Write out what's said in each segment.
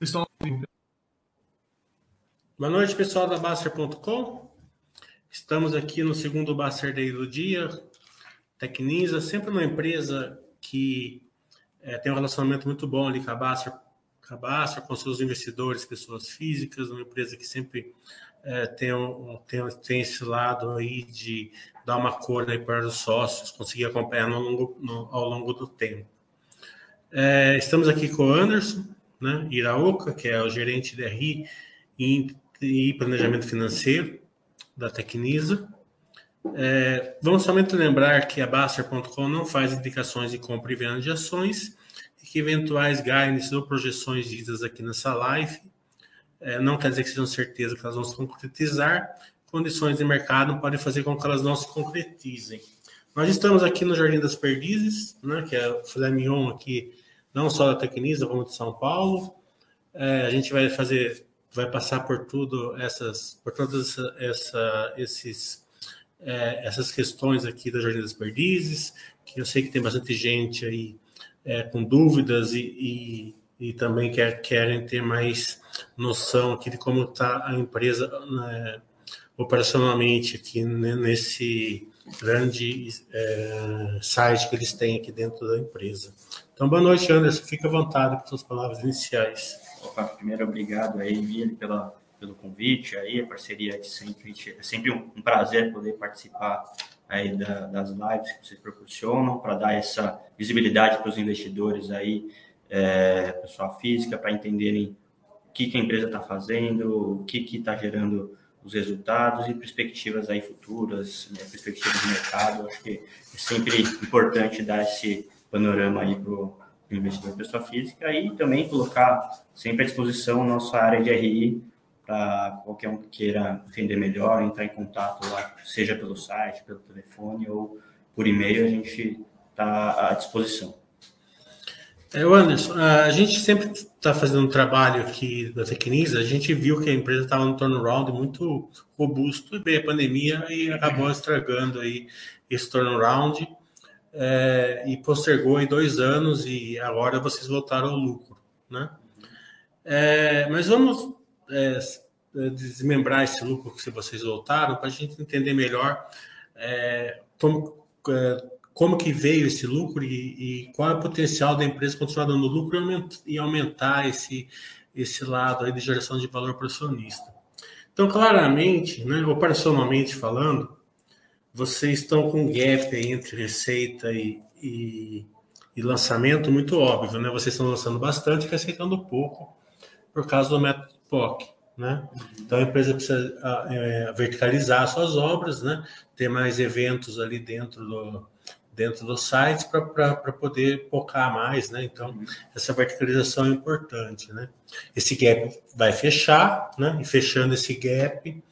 Estão... Boa noite, pessoal da Baster.com. Estamos aqui no segundo Baster Day do dia. Tecnisa, sempre uma empresa que é, tem um relacionamento muito bom ali com a Baster, com, a Baster, com seus investidores, pessoas físicas, uma empresa que sempre é, tem, um, tem, tem esse lado aí de dar uma cor aí para os sócios, conseguir acompanhar no longo, no, ao longo do tempo. É, estamos aqui com o Anderson, né, Iraoka, que é o gerente de RI e Planejamento Financeiro da Tecnisa. É, vamos somente lembrar que a Baster.com não faz indicações de compra e venda de ações e que eventuais guidance ou projeções ditas aqui nessa live é, não quer dizer que sejam certeza que elas vão se concretizar. Condições de mercado podem fazer com que elas não se concretizem. Nós estamos aqui no Jardim das Perdizes, né, que é o filé aqui não só da Tecnisa, como de São Paulo. É, a gente vai fazer, vai passar por tudo essas, por todas essa, esses, é, essas questões aqui da Jardim das Perdizes, que eu sei que tem bastante gente aí é, com dúvidas e, e, e, também quer, querem ter mais noção aqui de como está a empresa né, operacionalmente aqui né, nesse grande é, site que eles têm aqui dentro da empresa. Então, boa noite, Anderson. Fica à vontade com suas palavras iniciais. Opa, primeiro, obrigado aí, Emílio, pela, pelo convite aí, a parceria de sempre. É sempre um, prazer poder participar aí da, das lives que vocês proporcionam para dar essa visibilidade para os investidores aí, é, pessoa física, para entenderem o que, que a empresa está fazendo, o que está gerando os resultados e perspectivas aí futuras, né, perspectivas de mercado. Acho que é sempre importante dar esse panorama aí para o investidor pessoa física e também colocar sempre à disposição nossa área de RI para qualquer um que queira entender melhor, entrar em contato lá, seja pelo site, pelo telefone ou por e-mail, a gente está à disposição. É, Anderson, a gente sempre está fazendo um trabalho aqui da Tecnisa, a gente viu que a empresa estava no turnaround muito robusto, e veio a pandemia e acabou estragando aí esse turnaround é, e postergou em dois anos e agora vocês voltaram ao lucro, né? É, mas vamos é, desmembrar esse lucro que vocês voltaram para a gente entender melhor é, como, é, como que veio esse lucro e, e, qual é o potencial da empresa continuar dando lucro e aumentar, e aumentar esse, esse lado aí de geração de valor para o acionista. Então, claramente, né, operacionalmente falando, vocês estão com um gap entre receita e, e, e, lançamento muito óbvio, né? Vocês estão lançando bastante e receitando pouco por causa do método POC, né? Então a empresa precisa é, verticalizar suas obras, né? Ter mais eventos ali dentro do dentro do site para poder focar mais, né? Então essa verticalização é importante, né? Esse gap vai fechar, né? E fechando esse gap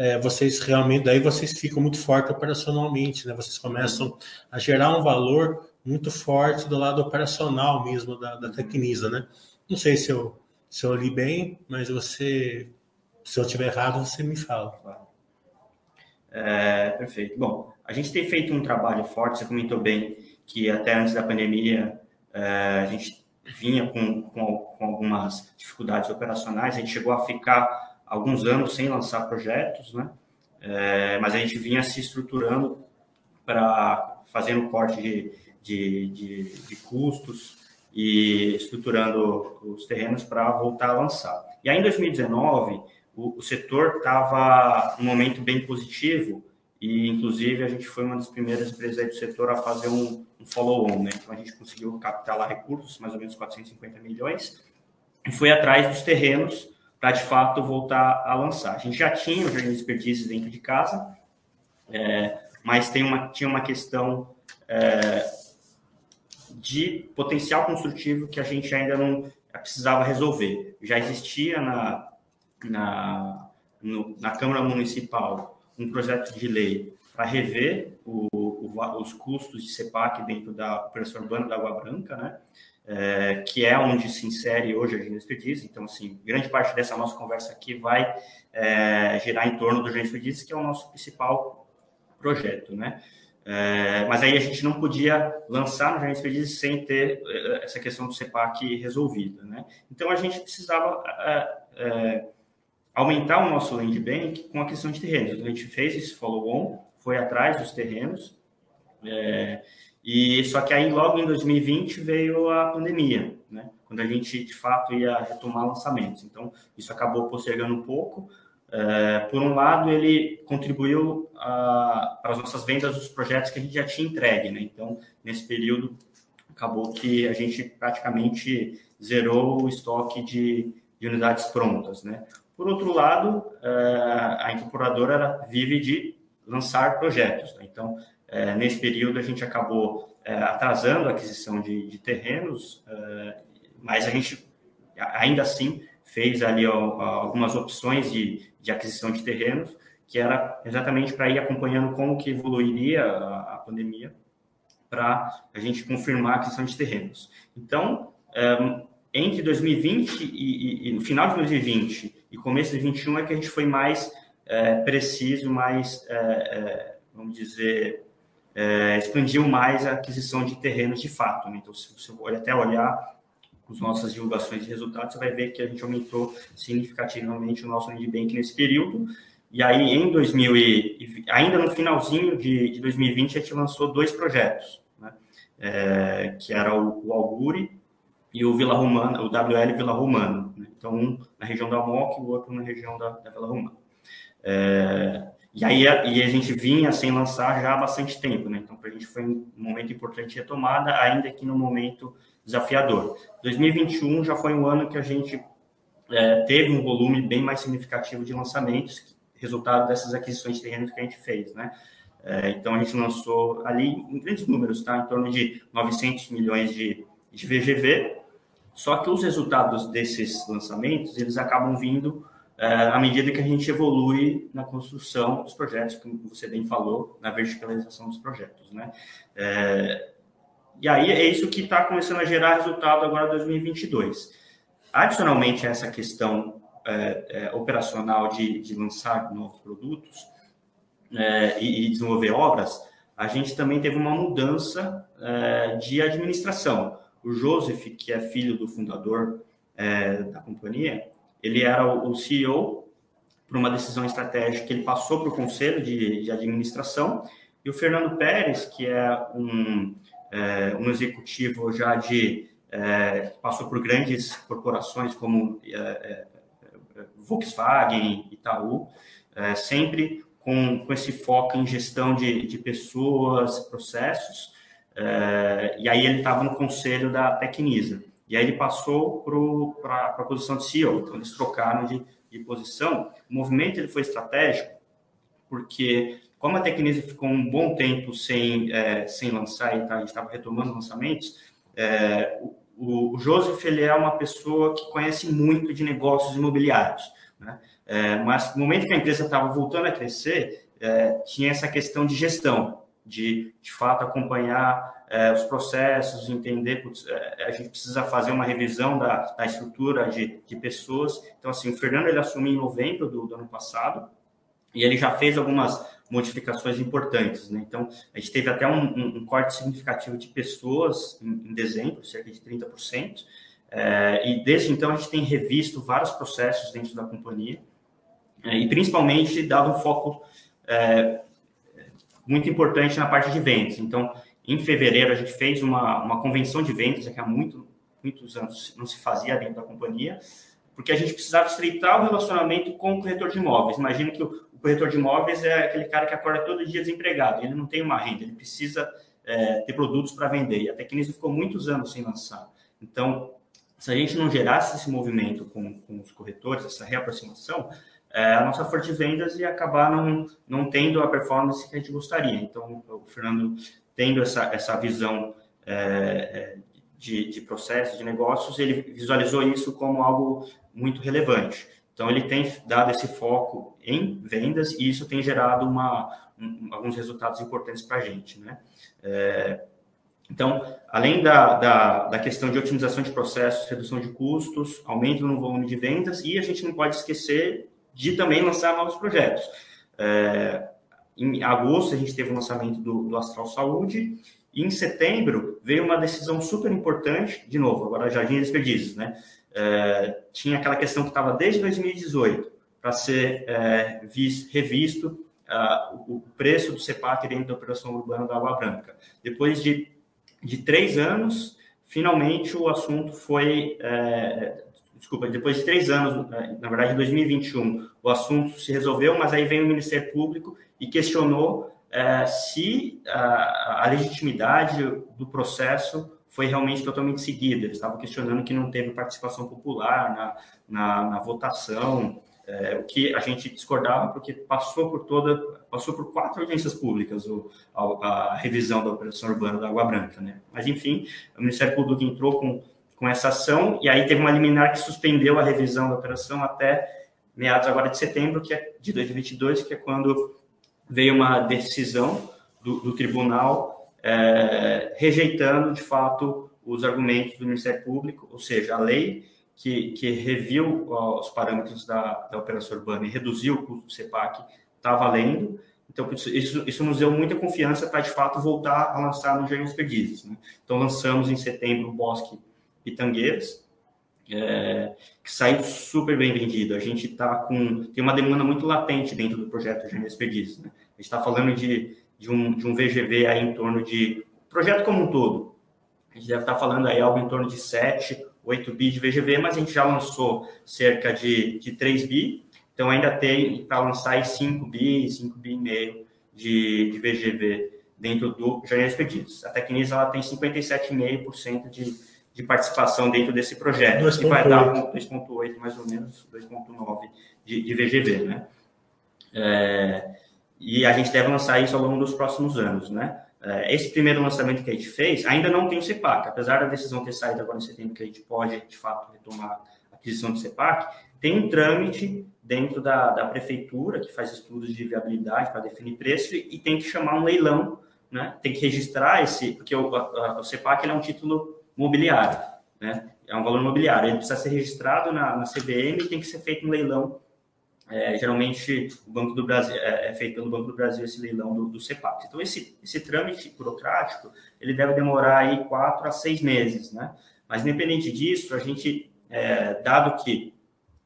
é, vocês realmente, daí vocês ficam muito fortes operacionalmente, né? Vocês começam a gerar um valor muito forte do lado operacional mesmo da, da Tecnisa, né? Não sei se eu, se eu li bem, mas você, se eu tiver errado, você me fala. É, perfeito. Bom, a gente tem feito um trabalho forte, você comentou bem que até antes da pandemia é, a gente vinha com, com, com algumas dificuldades operacionais, a gente chegou a ficar alguns anos sem lançar projetos, né? É, mas a gente vinha se estruturando para fazendo corte de, de, de, de, custos e estruturando os terrenos para voltar a lançar. E aí em 2019 o, o setor estava num momento bem positivo e inclusive a gente foi uma das primeiras empresas do setor a fazer um, um follow-on, né? Então a gente conseguiu captar lá recursos, mais ou menos 450 milhões, e foi atrás dos terrenos para de fato voltar a lançar. A gente já tinha o Jardim dentro de casa, é, mas tem uma, tinha uma questão é, de potencial construtivo que a gente ainda não precisava resolver. Já existia na, na, no, na Câmara Municipal um projeto de lei para rever o, o, os custos de CEPAC dentro da operação urbana da Água Branca, né? é, que é onde se insere hoje a agenda expertise. Então, assim, grande parte dessa nossa conversa aqui vai é, girar em torno do agenda expertise, que é o nosso principal projeto, né? É, mas aí a gente não podia lançar no Gerente Perdizes sem ter é, essa questão do CEPAC resolvida. Né? Então a gente precisava é, é, aumentar o nosso land bank com a questão de terrenos. Então, a gente fez esse follow-on, foi atrás dos terrenos, é, e só que aí logo em 2020 veio a pandemia, né? Quando a gente de fato ia retomar lançamentos. Então isso acabou postergando um pouco. É, por um lado, ele contribuiu a, para as nossas vendas dos projetos que a gente já tinha entregue, né? Então nesse período acabou que a gente praticamente zerou o estoque de, de unidades prontas, né? Por outro lado, é, a incorporadora vive de lançar projetos. Né? Então, é, nesse período, a gente acabou é, atrasando a aquisição de, terrenos, mas a gente ainda assim fez ali algumas opções de, aquisição de terrenos, que era exatamente para ir acompanhando como que evoluiria a, pandemia, para a gente confirmar a aquisição de terrenos. Então, entre 2020 e, e, e, no final de 2020 e começo de 2021 é que a gente foi mais é, preciso, mais, é, é vamos dizer, é, expandiu mais a aquisição de terrenos de fato. Né? Então, se você até olhar as nossas divulgações de resultados, você vai ver que a gente aumentou significativamente o nosso land bank nesse período. E aí, em 2000 e, ainda no finalzinho de, de 2020, a gente lançou dois projetos, né? é, que era o, o Auguri e o Vila Romana, o WL Vila Romana. Então, um na região da Moca e o outro na região da, da Vila. É, e aí a, e a gente vinha sem lançar já há bastante tempo, né? Então, para a gente foi um momento importante de retomada, ainda que no momento desafiador. 2021 já foi um ano que a gente é, teve um volume bem mais significativo de lançamentos, resultado dessas aquisições de terrenos que a gente fez, né? É, então, a gente lançou ali em grandes números, tá? Em torno de 900 milhões de, de VGV, só que os resultados desses lançamentos, eles acabam vindo é, à medida que a gente evolui na construção dos projetos, como você bem falou, na verticalização dos projetos, né? É, e aí é isso que está começando a gerar resultado agora em 2022. Adicionalmente a essa questão é, operacional de, de, lançar novos produtos e, e, desenvolver obras, a gente também teve uma mudança de administração. O Joseph, que é filho do fundador da companhia, ele era o CEO por uma decisão estratégica que ele passou para o conselho de, de, administração e o Fernando Pérez, que é um, é, um executivo já de é, passou por grandes corporações como é, é Volkswagen, Itaú, é, sempre com, com esse foco em gestão de, de pessoas, processos. É, e aí ele estava no conselho da Tecnisa. E aí ele passou para a posição de CEO. Então, eles trocaram de, de posição. O movimento ele foi estratégico, porque como a Tecnisa ficou um bom tempo sem, é, sem lançar, e tá, a gente estava retomando lançamentos, é, o, o Joseph ele é uma pessoa que conhece muito de negócios imobiliários. Né? É, mas no momento que a empresa estava voltando a crescer, é, tinha essa questão de gestão, de, de fato, acompanhar é, os processos, entender, putz, é, a gente precisa fazer uma revisão da, da estrutura de, de, pessoas. Então, assim, o Fernando ele assumiu em novembro do, do, ano passado e ele já fez algumas modificações importantes, né? Então, a gente teve até um, um, um corte significativo de pessoas em, em dezembro, cerca de 30%, é, e desde então a gente tem revisto vários processos dentro da companhia, é, e principalmente dado um foco é, muito importante na parte de vendas. Então, em fevereiro, a gente fez uma, uma convenção de vendas, que há muito, muitos anos não se fazia dentro da companhia, porque a gente precisava estreitar o relacionamento com o corretor de imóveis. Imagina que o, o corretor de imóveis é aquele cara que acorda todo dia desempregado, ele não tem uma renda, ele precisa é, ter produtos para vender. E a Tecnisa ficou muitos anos sem lançar. Então, se a gente não gerasse esse movimento com, com os corretores, essa reaproximação, é, a nossa força de vendas ia acabar não, não tendo a performance que a gente gostaria. Então, o Fernando tendo essa, essa visão é, é, de, de processos, de negócios, ele visualizou isso como algo muito relevante. Então, ele tem dado esse foco em vendas e isso tem gerado uma, um, alguns resultados importantes para a gente. Né? É, então, além da, da, da, questão de otimização de processos, redução de custos, aumento no volume de vendas, e a gente não pode esquecer de também lançar novos projetos. É, em agosto, a gente teve o lançamento do, do Astral Saúde, e em setembro veio uma decisão super importante, de novo, agora Jardim Desperdícios, né? É, tinha aquela questão que estava desde 2018 para ser é, vis, revisto uh, o preço do CEPAC dentro da operação urbana da Água Branca. Depois de, de três anos, finalmente o assunto foi. É, desculpa, depois de três anos, né, na verdade, em 2021, o assunto se resolveu, mas aí veio o Ministério Público e questionou é, se a, a, legitimidade do processo foi realmente totalmente seguida. Eles estavam questionando que não teve participação popular na, na, na votação, é, o que a gente discordava porque passou por toda, passou por quatro audiências públicas o, a, a, revisão da operação urbana da Água Branca, né? Mas enfim, o Ministério Público entrou com, com essa ação e aí teve uma liminar que suspendeu a revisão da operação até meados agora de setembro, que é de 2022, que é quando veio uma decisão do, do tribunal é, rejeitando de fato os argumentos do Ministério Público, ou seja, a lei que, que reviu os parâmetros da, da operação urbana e reduziu o custo do CEPAC está valendo. Então, isso, isso nos deu muita confiança para, de fato, voltar a lançar no Jardim Perdizes. Né? Então, lançamos em setembro o Bosque Pitangueiras, é, que saiu super bem vendido. A gente está com... tem uma demanda muito latente dentro do projeto Jardim Perdizes. Né? A gente está falando de, de, um, de um VGV aí em torno de... projeto como um todo. A gente deve estar tá falando aí algo em torno de 7 8 bi de VGV, mas a gente já lançou cerca de, de 3 bi, então ainda tem para lançar aí 5 bi, 5 bi e meio de, de VGV dentro do Janeiro Expedidos. A Tecnisa ela tem 57,5% de, de participação dentro desse projeto, 2. que vai 8. dar 2,8 mais ou menos, 2,9 de, de VGV, né? É, e a gente deve lançar isso ao longo dos próximos anos, né? É, esse primeiro lançamento que a gente fez ainda não tem o CEPAC, apesar da decisão ter saído agora em setembro, que a gente pode, de fato, retomar a aquisição do CEPAC, tem um trâmite dentro da, da prefeitura que faz estudos de viabilidade para definir preço e, e tem que chamar um leilão, né? tem que registrar esse, porque o, a, o CEPAC é um título mobiliário, né? é um valor mobiliário, ele precisa ser registrado na, na CVM e tem que ser feito um leilão é, geralmente, o Banco do Brasil é, é, feito pelo Banco do Brasil esse leilão do, do CEPAC. Então, esse, esse trâmite burocrático ele deve demorar aí quatro a seis meses, né? Mas, independente disso, a gente, é, dado que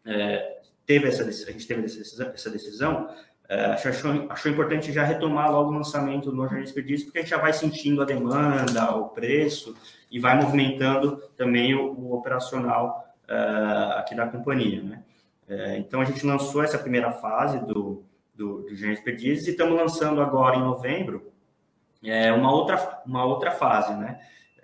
é, teve essa, a gente teve essa decisão, essa decisão é, achou, achou importante já retomar logo o lançamento do Jornal Desperdício, porque a gente já vai sentindo a demanda, o preço, e vai movimentando também o, o operacional é, aqui da companhia, né? É, então, a gente lançou essa primeira fase do, do, do Perdizes e estamos lançando agora, em novembro, é, uma, outra, uma outra fase, né?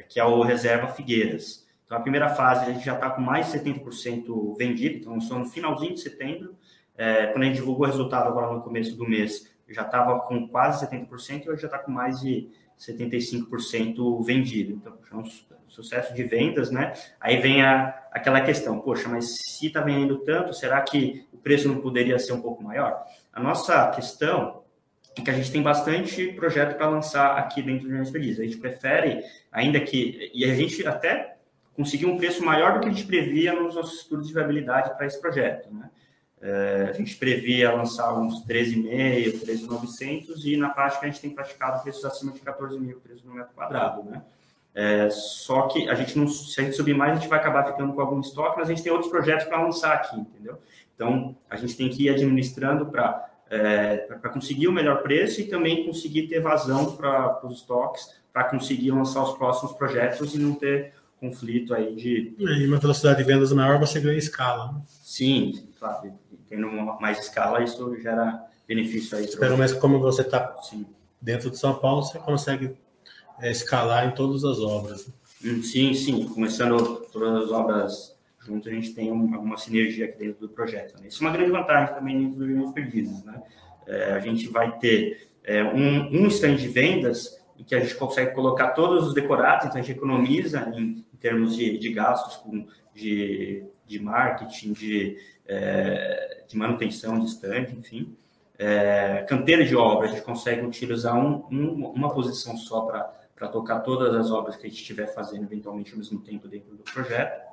Que é o Reserva Figueiras. Então, a primeira fase a gente já está com mais de 70% vendido, então lançou no finalzinho de setembro. É, quando a gente divulgou o resultado agora no começo do mês, já estava com quase 70% e hoje já está com mais de 75% vendido. Então, é um sucesso de vendas, né? Aí vem a, aquela questão, poxa, mas se está vendendo tanto, será que o preço não poderia ser um pouco maior? A nossa questão é que a gente tem bastante projeto para lançar aqui dentro do Feliz. A gente prefere, ainda que... E a gente até conseguiu um preço maior do que a gente previa nos nossos estudos de viabilidade para esse projeto, né? É, a gente previa lançar uns 13,5, 13,900 e na prática a gente tem praticado preços acima de 14 mil preços no metro quadrado, né? É, só que a gente não, se a gente subir mais, a gente vai acabar ficando com algum estoque, mas a gente tem outros projetos para lançar aqui, entendeu? Então, a gente tem que ir administrando para é, para conseguir o melhor preço e também conseguir ter vazão para os estoques, para conseguir lançar os próximos projetos e não ter conflito aí de... E uma velocidade de vendas maior, você ganha escala. Né? Sim, claro. Tendo mais escala, isso gera benefício aí. Pelo menos como você está dentro de São Paulo, você consegue é, escalar em todas as obras. Hum, sim, sim. Começando todas as obras juntos, a gente tem uma, sinergia aqui dentro do projeto. Né? Isso é uma grande vantagem também dentro dos Perdizes. Né? É, a gente vai ter é, um, um stand de vendas em que a gente consegue colocar todos os decorados, então a gente economiza em, em termos de, de gastos com, de, de marketing, de, é, de manutenção de stand, enfim. É, canteira de obra, a gente consegue utilizar um, um, uma posição só para tocar todas as obras que a gente estiver fazendo eventualmente ao mesmo tempo dentro do projeto.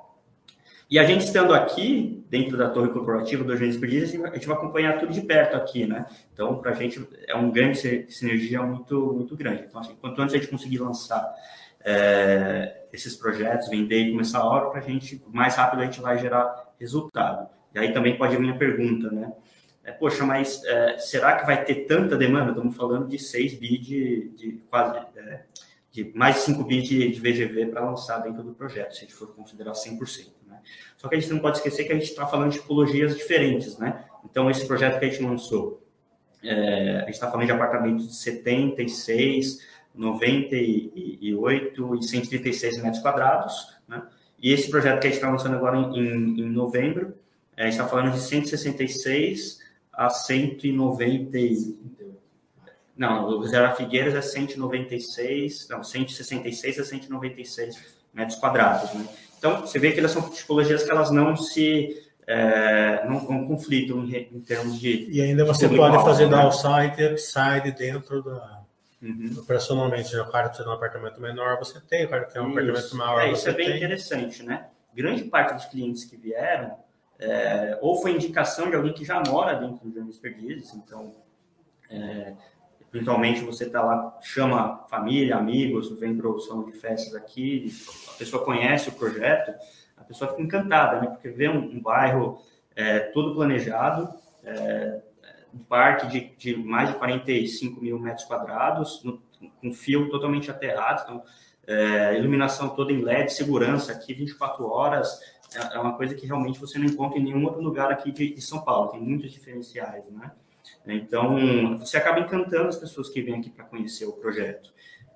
E a gente estando aqui, dentro da torre corporativa do Agência Perdizes, a gente vai acompanhar tudo de perto aqui, né? Então, para a gente é um ganho de sinergia muito, muito grande. Então, assim, quanto antes a gente conseguir lançar é, esses projetos, vender e começar a hora, para a gente, mais rápido a gente vai gerar resultado. E aí também pode vir a pergunta, né? É, Poxa, mas é, será que vai ter tanta demanda? Estamos falando de 6 bi de, de quase... É, de mais de 5 bi de, de VGV para lançar dentro do projeto, se a gente for considerar 100%. Só que a gente não pode esquecer que a gente está falando de tipologias diferentes, né? Então, esse projeto que a gente lançou, é, a gente está falando de apartamentos de 76, 98 e 136 metros quadrados, né? E esse projeto que a gente está lançando agora em, em, em novembro, é, a gente está falando de 166 a 190 não, o Reserva Figueiras é 196, não, 166 a 196 metros quadrados, né? Então, você vê que elas são tipologias que elas não se é, não, não conflitam em, em, termos de. E ainda você pode fazer né? downside e upside dentro da. Uhum. Operacionalmente, o cara que tem um apartamento menor, você tem, o cara que tem um isso. apartamento maior. É, isso é bem tem. interessante, né? Grande parte dos clientes que vieram, é, ou foi indicação de alguém que já mora dentro do Jones Perdizes, então é, Eventualmente você está lá, chama família, amigos, vem para o salão de festas aqui, a pessoa conhece o projeto, a pessoa fica encantada, né? Porque vê um, um bairro é, todo planejado, é, um parque de, de, mais de 45 mil metros quadrados, no, com fio totalmente aterrado, então, é, iluminação toda em LED, segurança aqui 24 horas, é, é, uma coisa que realmente você não encontra em nenhum outro lugar aqui de, de São Paulo, tem muitos diferenciais, né? Então, você acaba encantando as pessoas que vêm aqui para conhecer o projeto.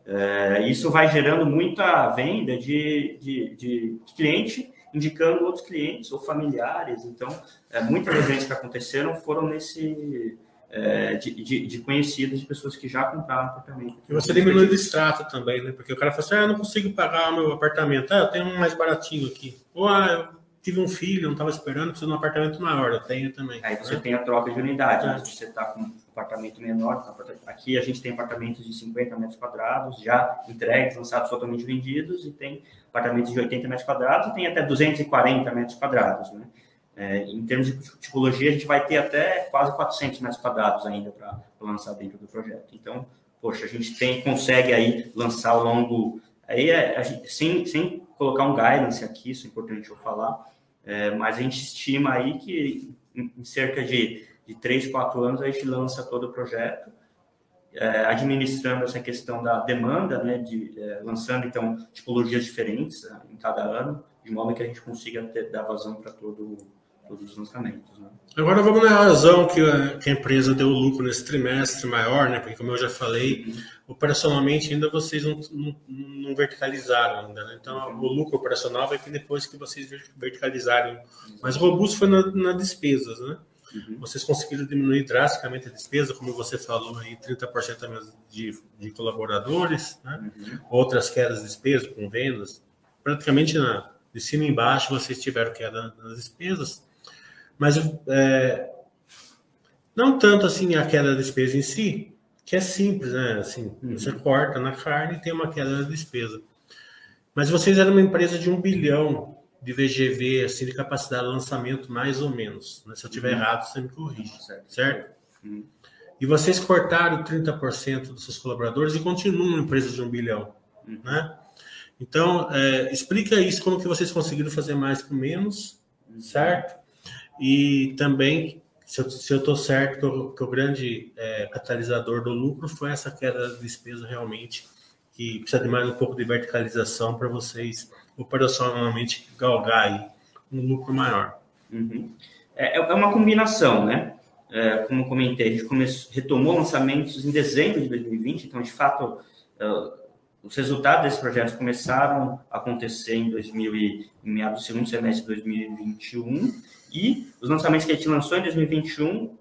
É, isso vai gerando muita venda de, de, de, cliente indicando outros clientes ou familiares. Então, é, muitas eventos que aconteceram foram nesse é, de, de, de, conhecidos, de pessoas que já compraram apartamento. E você diminui o extrato também, né? Porque o cara fala assim, ah, eu não consigo pagar o meu apartamento. Ah, eu tenho um mais baratinho aqui. Ou, ah, eu tive um filho, não estava esperando, preciso de um apartamento maior, eu tenho também. Aí você né? tem a troca de unidade, né? você está com um apartamento menor, tá aqui a gente tem apartamentos de 50 metros quadrados, já entregues, lançados totalmente vendidos, e tem apartamentos de 80 metros quadrados, e tem até 240 metros quadrados, né? É, em termos de tipologia, a gente vai ter até quase 400 metros quadrados ainda para lançar dentro do projeto. Então, poxa, a gente tem, consegue aí lançar ao longo, aí é, gente, sem, sem colocar um guidance aqui, isso é importante eu falar, é, mas a gente estima aí que em, cerca de, de 3, 4 anos a gente lança todo o projeto, é, administrando essa questão da demanda, né, de, é, lançando então tipologias diferentes né, em cada ano, de modo que a gente consiga ter, dar vazão para todo, todos os lançamentos. Né? Agora vamos na razão que a, que a, empresa deu lucro nesse trimestre maior, né, porque como eu já falei, uhum. operacionalmente ainda vocês não, não, não verticalizaram ainda, né? então uhum. o lucro operacional vai vir depois que vocês verticalizarem. Mas o robusto foi na, na despesas, né? Uhum. Vocês conseguiram diminuir drasticamente a despesa, como você falou aí, 30% de, de colaboradores, né? Uhum. outras quedas de despesa com vendas. Praticamente na, de cima e embaixo vocês tiveram queda nas despesas, mas é, não tanto assim a queda da despesa em si, que é simples, né? Assim, uhum. você corta na carne e tem uma queda da despesa. Mas vocês eram uma empresa de um bilhão de VGV, assim, de capacidade de lançamento, mais ou menos. Né? Se eu estiver uhum. errado, você me corrige, certo? certo? Uhum. E vocês cortaram 30% dos seus colaboradores e continuam uma empresa de um bilhão, uhum. né? Então, é, explica isso, como que vocês conseguiram fazer mais com menos, certo? E também, se eu estou certo, que o, que o grande é, catalisador do lucro foi essa queda da despesa realmente, que precisa de mais um pouco de verticalização para vocês operacionalmente galgar um lucro maior. Uhum. É, é uma combinação, né? É, como comentei, a gente começou, retomou lançamentos em dezembro de 2020, então, de fato, uh, os resultados desses projetos começaram a acontecer em 2000 e, em meados do segundo semestre de 2021 e os lançamentos que a gente lançou em 2021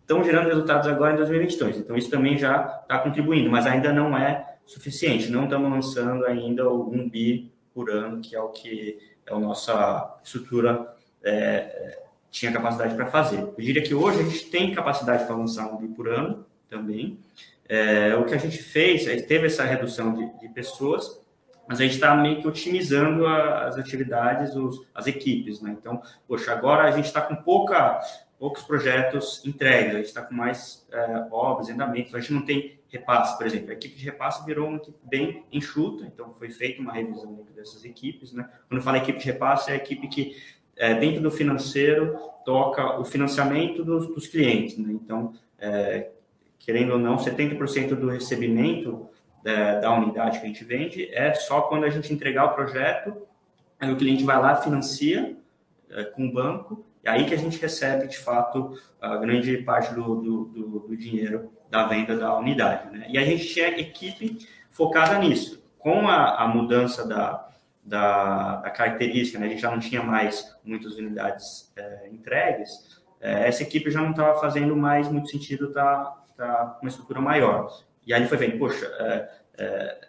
estão gerando resultados agora em 2022. Então isso também já está contribuindo, mas ainda não é suficiente. Não estamos lançando ainda 1 bi por ano, que é o que é a nossa estrutura é, tinha capacidade para fazer. Eu diria que hoje a gente tem capacidade para lançar um bi por ano também. É, o que a gente fez, é, teve essa redução de, de pessoas, mas a gente está meio que otimizando a, as atividades, os, as equipes, né? Então, poxa, agora a gente está com pouca, poucos projetos entregues, a gente está com mais é, obras, andamentos, a gente não tem repasse, por exemplo. A equipe de repasse virou uma equipe bem enxuta, então foi feita uma revisão dessas equipes, né? Quando eu falo equipe de repasse, é a equipe que, é, dentro do financeiro, toca o financiamento dos, dos clientes, né? Então, é, querendo ou não, 70% do recebimento da, da, unidade que a gente vende é só quando a gente entregar o projeto, aí o cliente vai lá, financia é, com o banco, e aí que a gente recebe, de fato, a grande parte do, do, do, do dinheiro da venda da unidade. Né? E a gente tinha equipe focada nisso. Com a, a mudança da, da, da, característica, né? a gente já não tinha mais muitas unidades é, entregues, é, essa equipe já não estava fazendo mais muito sentido estar tá, tá com uma estrutura maior. E aí foi vendo, poxa, é, é,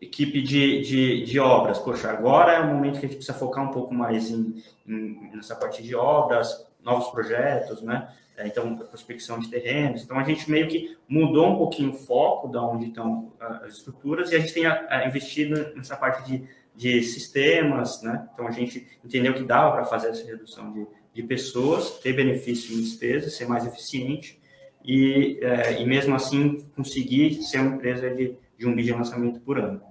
equipe de, de, de, obras, poxa, agora é o momento que a gente precisa focar um pouco mais em, em nessa parte de obras, novos projetos, né? É, então, prospecção de terrenos. Então, a gente meio que mudou um pouquinho o foco da onde estão as estruturas e a gente tem a, a investido nessa parte de, de sistemas, né? Então, a gente entendeu que dava para fazer essa redução de, de pessoas, ter benefício em despesas, ser mais eficiente e, é, e mesmo assim conseguir ser uma empresa de, de um bi de lançamento por ano.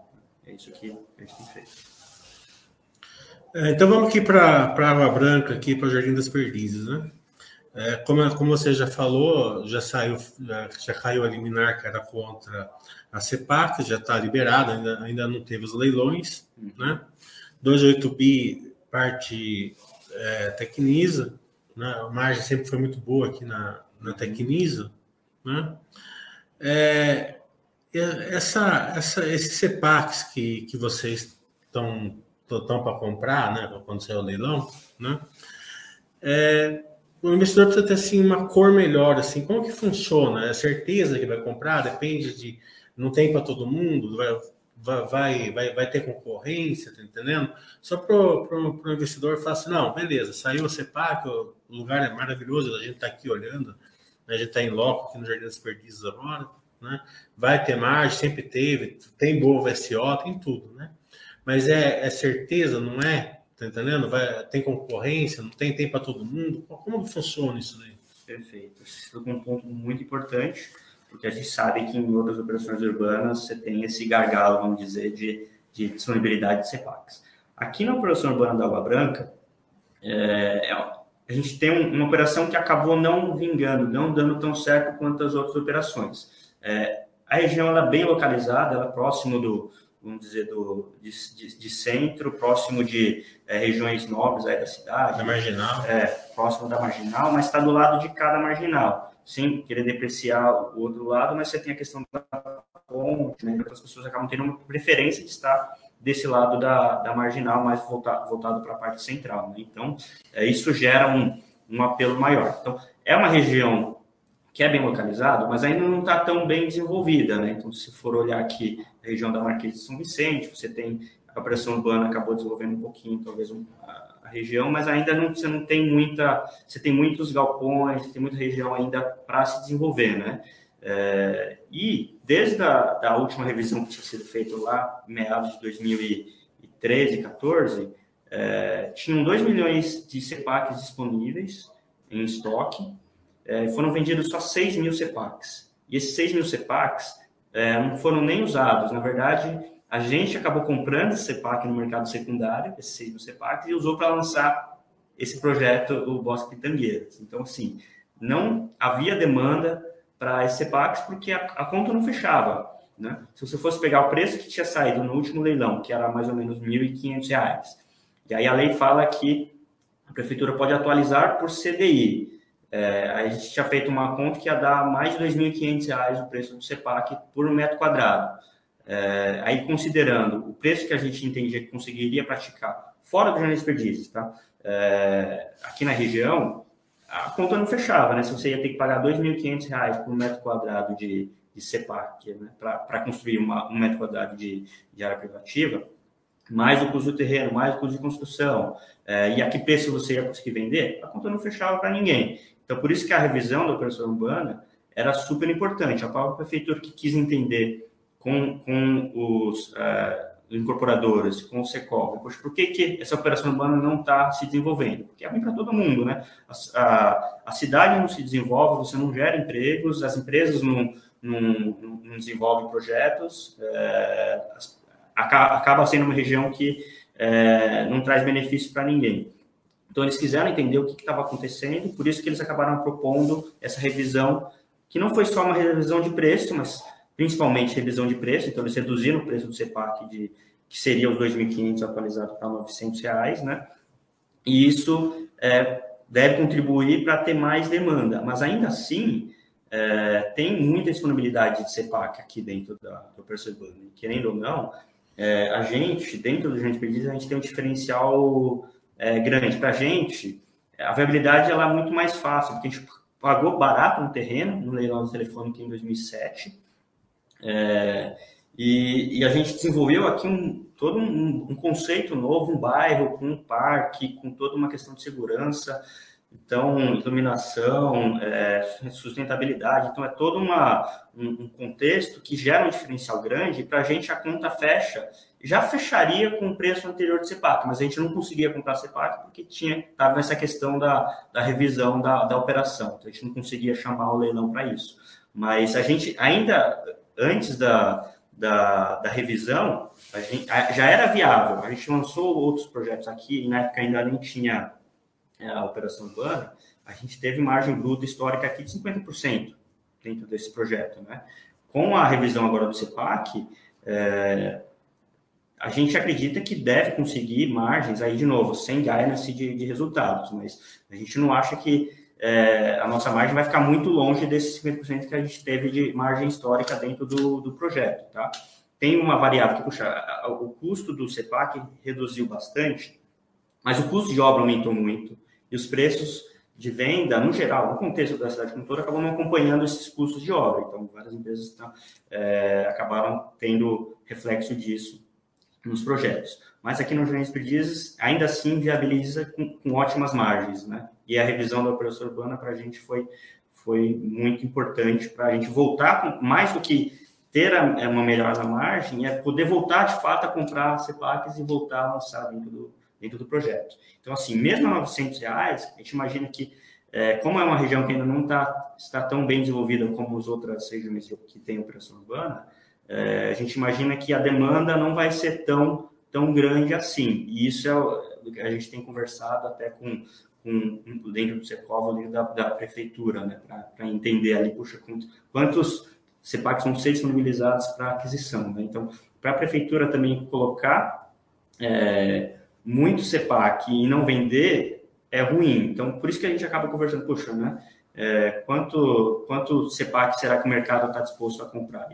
É isso que a gente tem feito. É, então vamos aqui para a Água Branca, aqui para o Jardim das Perdizes, né? É, como, como você já falou, já saiu, já, já caiu a liminar que era contra a CEPAC, já está liberada, ainda, ainda não teve os leilões, uhum. né? 28 bi parte é, Tecnisa, né? a margem sempre foi muito boa aqui na, na Tecnisa, né? É, essa, essa, esses CEPACs que, que vocês estão para comprar, né? Quando sair o leilão, né? É, o investidor precisa ter assim uma cor melhor, assim, como que funciona? É certeza que vai comprar? Depende de, não tem para todo mundo, vai, vai, vai, vai ter concorrência, tá entendendo? Só para o investidor falar assim, não, beleza, saiu o CEPAC, o lugar é maravilhoso, a gente está aqui olhando, né? a gente está em loco aqui no Jardim das Perdizes agora, né? Vai ter margem, sempre teve, tem boa VSO, tem tudo, né? Mas é, é certeza, não é? Tá entendendo? Vai, tem concorrência, não tem, tem para todo mundo? Como funciona isso daí? Perfeito. Você um ponto muito importante, porque a gente sabe que em outras operações urbanas você tem esse gargalo, vamos dizer, de, de disponibilidade de CEPACs. Aqui na operação urbana da Água Branca, é, é a gente tem um, uma operação que acabou não vingando, não dando tão certo quanto as outras operações. É, a região ela é bem localizada, ela é próximo do, vamos dizer, do, de, de, de centro, próximo de é, regiões nobres aí da cidade. Da marginal. É, próximo da marginal, mas está do lado de cada marginal. Sem querer depreciar o outro lado, mas você tem a questão da ponte, né? As pessoas acabam tendo uma preferência de estar desse lado da, da marginal, mais voltado, voltado para a parte central. Né? Então, é, isso gera um, um apelo maior. Então, é uma região que é bem localizada, mas ainda não está tão bem desenvolvida. Né? Então, se for olhar aqui a região da Marquês de São Vicente, você tem a operação urbana acabou desenvolvendo um pouquinho, talvez um, a, a, região, mas ainda não você não tem muita, você tem muitos galpões, tem muita região ainda para se desenvolver, né? É, e desde a da última revisão que tinha sido feita lá, meados de 2013, 14, é, tinham 2 milhões de CEPACs disponíveis em estoque, é, foram vendidos só 6 mil CEPACs. E esses 6 mil CEPACs é, não foram nem usados. Na verdade, a gente acabou comprando esse CEPAC no mercado secundário, esses 6 mil CEPACs, e usou para lançar esse projeto, o Bosque Pitangueiras. Então, assim, não havia demanda para esse CEPAX porque a, a, conta não fechava. Né? Se você fosse pegar o preço que tinha saído no último leilão, que era mais ou menos R$ 1.500, e aí a lei fala que a prefeitura pode atualizar por CDI. É, a gente tinha feito uma conta que ia dar mais de R$ 2.500 o preço do CEPAC por metro quadrado. É, aí, considerando o preço que a gente entendia que conseguiria praticar fora do Jardim Perdizes, tá? É, aqui na região, a conta não fechava, né? Se você ia ter que pagar R$ 2.500 por metro quadrado de, de CEPAC, né? para construir uma, um metro quadrado de, de área privativa, mais o custo do terreno, mais o custo de construção, é, e a que preço você ia conseguir vender, a conta não fechava para ninguém. Então, por isso que a revisão da operação urbana era super importante. A própria prefeitura que quis entender com, com os, uh, incorporadoras, com o Secov. Poxa, por que, que essa operação urbana não está se desenvolvendo? Porque é ruim para todo mundo, né? A, a, a, cidade não se desenvolve, você não gera empregos, as empresas não, não, não desenvolvem projetos, é, acaba sendo uma região que é, não traz benefício para ninguém. Então, eles quiseram entender o que estava acontecendo, por isso que eles acabaram propondo essa revisão, que não foi só uma revisão de preço, mas principalmente revisão de preço, então eles reduziram o preço do CEPAC de que seria os 2.500 atualizado para 900 reais, né? E isso é, deve contribuir para ter mais demanda, mas ainda assim é, tem muita disponibilidade de CEPAC aqui dentro da, do Percebando. Querendo ou não, é, a gente, dentro do Gente Perdiz, a gente tem um diferencial é, grande. Para a gente, a viabilidade ela é muito mais fácil, porque a gente pagou barato no terreno, no leilão do telefone em 2007, é, e, e, a gente desenvolveu aqui um, todo um, um, conceito novo, um bairro com um parque, com toda uma questão de segurança, então iluminação, é, sustentabilidade, então é todo uma, um, um, contexto que gera um diferencial grande. Para a gente a conta fecha, já fecharia com o preço anterior de CEPAC, mas a gente não conseguia comprar CEPAC porque tinha estava nessa questão da, da revisão da, da operação, então a gente não conseguia chamar o leilão para isso. Mas a gente ainda antes da, da, da revisão, a gente, a, já era viável. A gente lançou outros projetos aqui, na época ainda nem tinha é, a operação urbana, a gente teve margem bruta histórica aqui de 50% dentro desse projeto. Né? Com a revisão agora do CEPAC, é, a gente acredita que deve conseguir margens, aí de novo, sem guidance de, de resultados, mas a gente não acha que é, a nossa margem vai ficar muito longe desses 50% que a gente teve de margem histórica dentro do, do projeto, tá? Tem uma variável que, puxa, o custo do CEPAC reduziu bastante, mas o custo de obra aumentou muito e os preços de venda, no geral, no contexto da cidade toda, acabam não acompanhando esses custos de obra. Então, várias empresas tá, é, acabaram tendo reflexo disso nos projetos. Mas aqui no Gerência Perdizes, ainda assim, viabiliza com, com ótimas margens, né? E a revisão da operação urbana para a gente foi, foi muito importante para a gente voltar, com, mais do que ter a, é uma melhor na margem, é poder voltar de fato a comprar CEPACs e voltar a lançar dentro do, dentro do projeto. Então, assim, mesmo a 900 reais, a gente imagina que, é, como é uma região que ainda não tá, está tão bem desenvolvida como as outras regiões que têm operação urbana, é, a gente imagina que a demanda não vai ser tão, tão grande assim. E isso é o que a gente tem conversado até com, com, dentro do Secov, dentro da, da prefeitura, né, para entender ali, puxa, quantos CEPACs vão ser disponibilizados para aquisição. Né? Então, para a prefeitura também colocar é, muito CEPAC e não vender é ruim. Então, por isso que a gente acaba conversando, puxa, né? É, quanto, quanto CEPAC será que o mercado está disposto a comprar?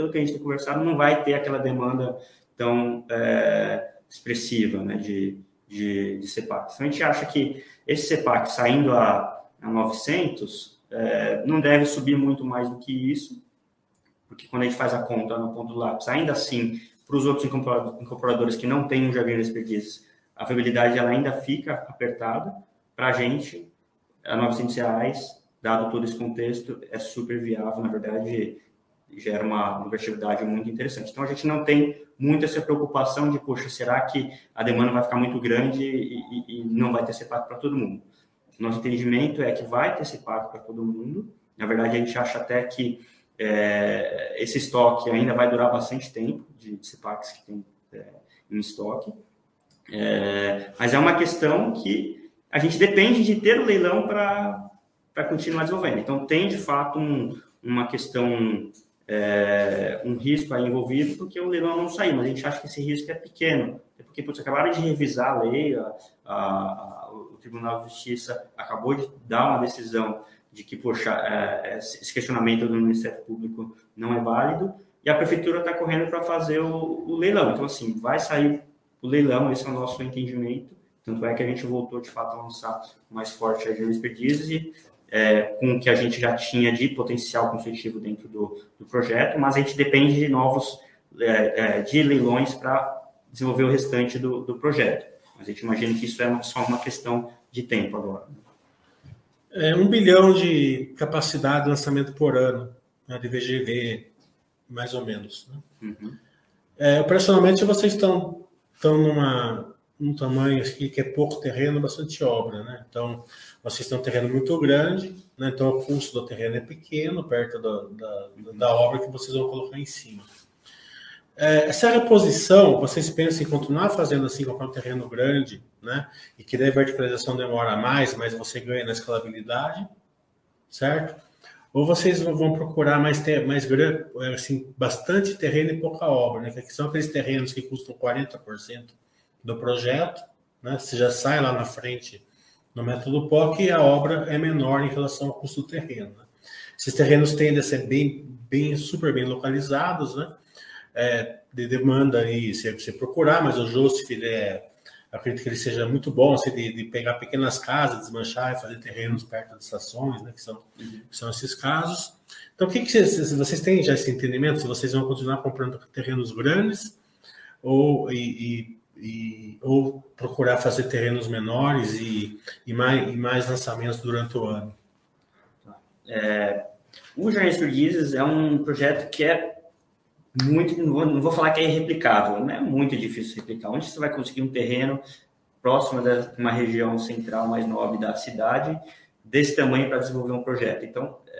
Pelo que a gente tem conversado, não vai ter aquela demanda tão é, expressiva né, de, de, de CEPAC. Então, a gente acha que esse CEPAC saindo a, a 900 é, não deve subir muito mais do que isso, porque quando a gente faz a conta no ponto do lápis, ainda assim, para os outros incorporadores que não têm um jardim de expertise, a viabilidade ela ainda fica apertada. Para a gente, a 900 reais, dado todo esse contexto, é super viável, na verdade, gera uma lucratividade muito interessante. Então, a gente não tem muito essa preocupação de, poxa, será que a demanda vai ficar muito grande e, e, e não vai ter CEPAC para todo mundo? Nosso entendimento é que vai ter CEPAC para todo mundo. Na verdade, a gente acha até que é, esse estoque ainda vai durar bastante tempo de, de CEPACs que tem é, em estoque. É, mas é uma questão que a gente depende de ter o leilão para continuar desenvolvendo. Então, tem de fato um, uma questão é, um risco aí envolvido porque o leilão não saiu, mas a gente acha que esse risco é pequeno, é porque putz, acabaram de revisar a lei, a, a, a, o Tribunal de Justiça acabou de dar uma decisão de que, poxa, é, esse questionamento do Ministério Público não é válido, e a Prefeitura está correndo para fazer o, o, leilão. Então, assim, vai sair o leilão, esse é o nosso entendimento, tanto é que a gente voltou, de fato, a lançar mais forte a Gênesis Perdizes e é, com o que a gente já tinha de potencial construtivo dentro do, do projeto, mas a gente depende de novos, é, é, de leilões para desenvolver o restante do, do projeto. Mas a gente imagina que isso é só uma questão de tempo agora. É um bilhão de capacidade de lançamento por ano né, de VGV, mais ou menos. Né? Uhum. É, operacionalmente, vocês estão, estão numa, num tamanho aqui que é pouco terreno, bastante obra, né? Então, vocês têm um terreno muito grande, né? então o custo do terreno é pequeno, perto da, da, da obra que vocês vão colocar em cima. É, essa reposição, vocês pensam em continuar fazendo assim, comprar um terreno grande, né? E que daí a verticalização demora mais, mas você ganha na escalabilidade, certo? Ou vocês vão procurar mais, ter, mais assim, bastante terreno e pouca obra, né? Que são aqueles terrenos que custam 40% do projeto, né? Você já sai lá na frente no método POC e a obra é menor em relação ao custo do terreno. Né? Esses terrenos tendem a ser bem, bem super bem localizados, né? É, de demanda aí, você, você procurar, mas o Joseph, ele é acredito que ele seja muito bom assim, de, de, pegar pequenas casas, desmanchar e fazer terrenos perto de estações, né, que, são, que são esses casos. Então, o que, que vocês, vocês têm já esse entendimento? Se vocês vão continuar comprando terrenos grandes ou, e, e, e ou procurar fazer terrenos menores e, e, mais, e mais lançamentos durante o ano? É, o Jardim Perdizes é um projeto que é muito, não vou, não vou falar que é irreplicável, não é muito difícil replicar. Onde você vai conseguir um terreno próximo de uma região central mais nobre da cidade, desse tamanho para desenvolver um projeto? Então, é,